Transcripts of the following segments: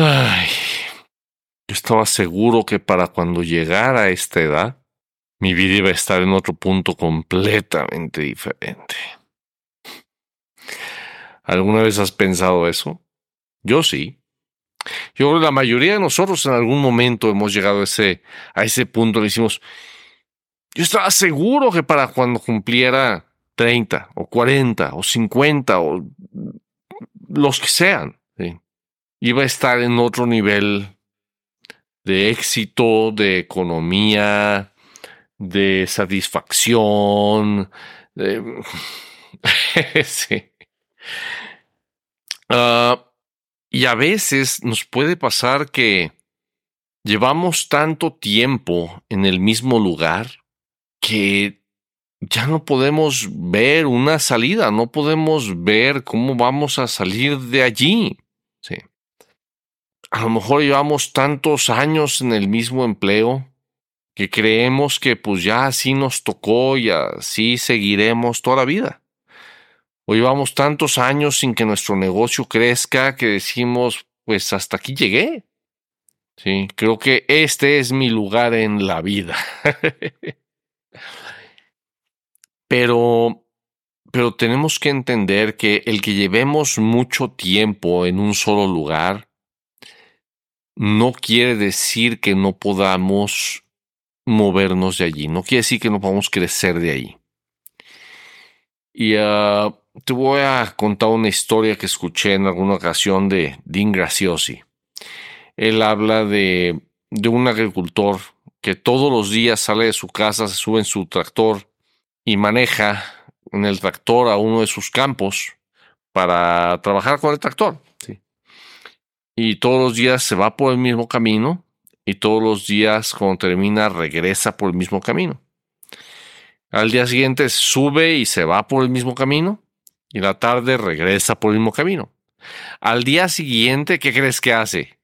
Ay, yo estaba seguro que para cuando llegara a esta edad, mi vida iba a estar en otro punto completamente diferente. ¿Alguna vez has pensado eso? Yo sí. Yo creo que la mayoría de nosotros en algún momento hemos llegado a ese, a ese punto. Le decimos, yo estaba seguro que para cuando cumpliera 30 o 40 o 50 o los que sean, iba a estar en otro nivel de éxito, de economía, de satisfacción. sí. Ah, y a veces nos puede pasar que llevamos tanto tiempo en el mismo lugar que ya no podemos ver una salida, no podemos ver cómo vamos a salir de allí. A lo mejor llevamos tantos años en el mismo empleo que creemos que pues ya así nos tocó y así seguiremos toda la vida. O llevamos tantos años sin que nuestro negocio crezca que decimos, pues hasta aquí llegué. Sí, creo que este es mi lugar en la vida. pero, pero tenemos que entender que el que llevemos mucho tiempo en un solo lugar no quiere decir que no podamos movernos de allí, no quiere decir que no podamos crecer de allí. Y uh, te voy a contar una historia que escuché en alguna ocasión de Dean Graciosi. Él habla de, de un agricultor que todos los días sale de su casa, se sube en su tractor y maneja en el tractor a uno de sus campos para trabajar con el tractor. Y todos los días se va por el mismo camino y todos los días cuando termina regresa por el mismo camino. Al día siguiente sube y se va por el mismo camino y la tarde regresa por el mismo camino. Al día siguiente, ¿qué crees que hace?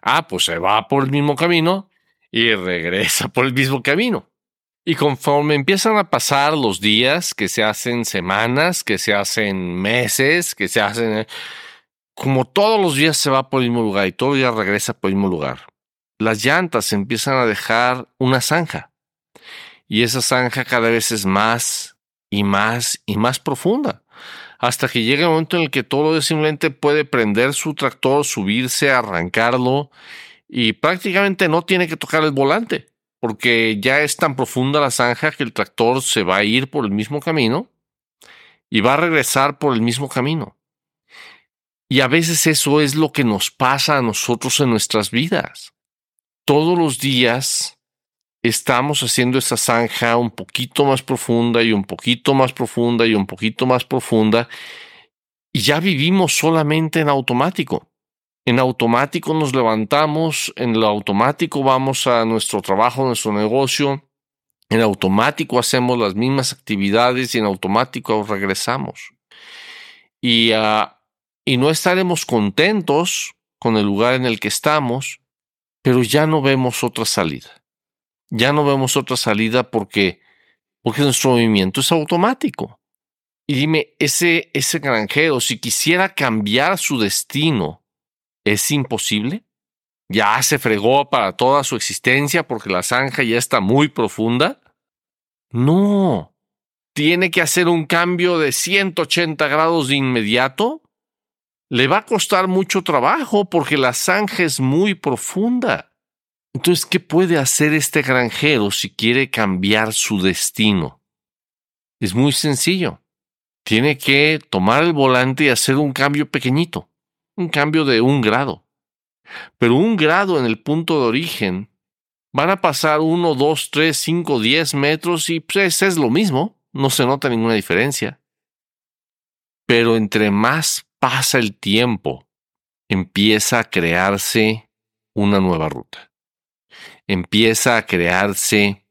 Ah, pues se va por el mismo camino y regresa por el mismo camino. Y conforme empiezan a pasar los días, que se hacen semanas, que se hacen meses, que se hacen... Como todos los días se va por el mismo lugar y todos los días regresa por el mismo lugar las llantas empiezan a dejar una zanja. Y esa zanja cada vez es más y más y más profunda. Hasta que llega el momento en el que todo simplemente puede prender su tractor, subirse, arrancarlo y prácticamente no tiene que tocar el volante. Porque ya es tan profunda la zanja que el tractor se va a ir por el mismo camino y va a regresar por el mismo camino. Y a veces eso es lo que nos pasa a nosotros en nuestras vidas todos los días estamos haciendo esa zanja un poquito más profunda y un poquito más profunda y un poquito más profunda y ya vivimos solamente en automático. En automático nos levantamos, en lo automático vamos a nuestro trabajo, nuestro negocio, en automático hacemos las mismas actividades y en automático regresamos. Y, ah, y no estaremos contentos con el lugar en el que estamos pero ya no vemos otra salida. Ya no vemos otra salida porque, porque nuestro movimiento es automático. Y dime, ese, ese granjero, si quisiera cambiar su destino, ¿es imposible? ¿Ya se fregó para toda su existencia porque la zanja ya está muy profunda? No. ¿Tiene que hacer un cambio de 180 grados de inmediato? Le va a costar mucho trabajo porque la zanja es muy profunda. Entonces, ¿qué puede hacer este granjero si quiere cambiar su destino? Es muy sencillo. Tiene que tomar el volante y hacer un cambio pequeñito, un cambio de un grado. Pero un grado en el punto de origen van a pasar uno, dos, tres, cinco, diez metros y pues es lo mismo, no se nota ninguna diferencia. Pero entre más pasa el tiempo, empieza a crearse una nueva ruta. Empieza a crearse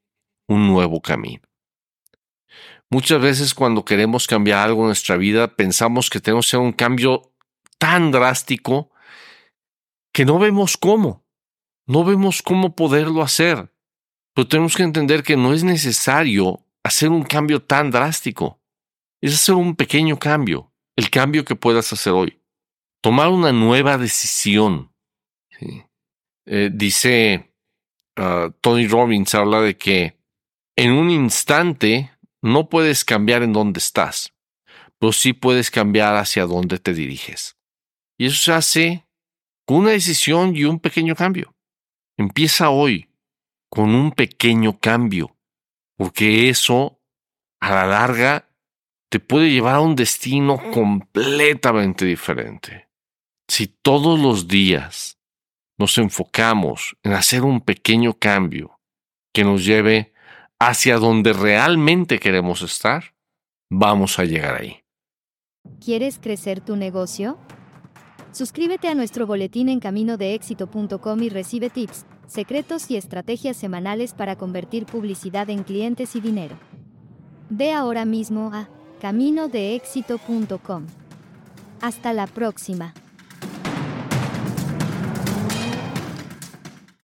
un nuevo camino. Muchas veces cuando queremos cambiar algo en nuestra vida, pensamos que tenemos que hacer un cambio tan drástico que no vemos cómo. No vemos cómo poderlo hacer. Pero tenemos que entender que no es necesario hacer un cambio tan drástico. Es hacer un pequeño cambio el cambio que puedas hacer hoy. Tomar una nueva decisión. Eh, dice uh, Tony Robbins, habla de que en un instante no puedes cambiar en dónde estás, pero sí puedes cambiar hacia dónde te diriges. Y eso se hace con una decisión y un pequeño cambio. Empieza hoy con un pequeño cambio, porque eso a la larga te puede llevar a un destino completamente diferente. Si todos los días nos enfocamos en hacer un pequeño cambio que nos lleve hacia donde realmente queremos estar, vamos a llegar ahí. ¿Quieres crecer tu negocio? Suscríbete a nuestro boletín en caminodeéxito.com y recibe tips, secretos y estrategias semanales para convertir publicidad en clientes y dinero. Ve ahora mismo a caminodeéxito.com. Hasta la próxima.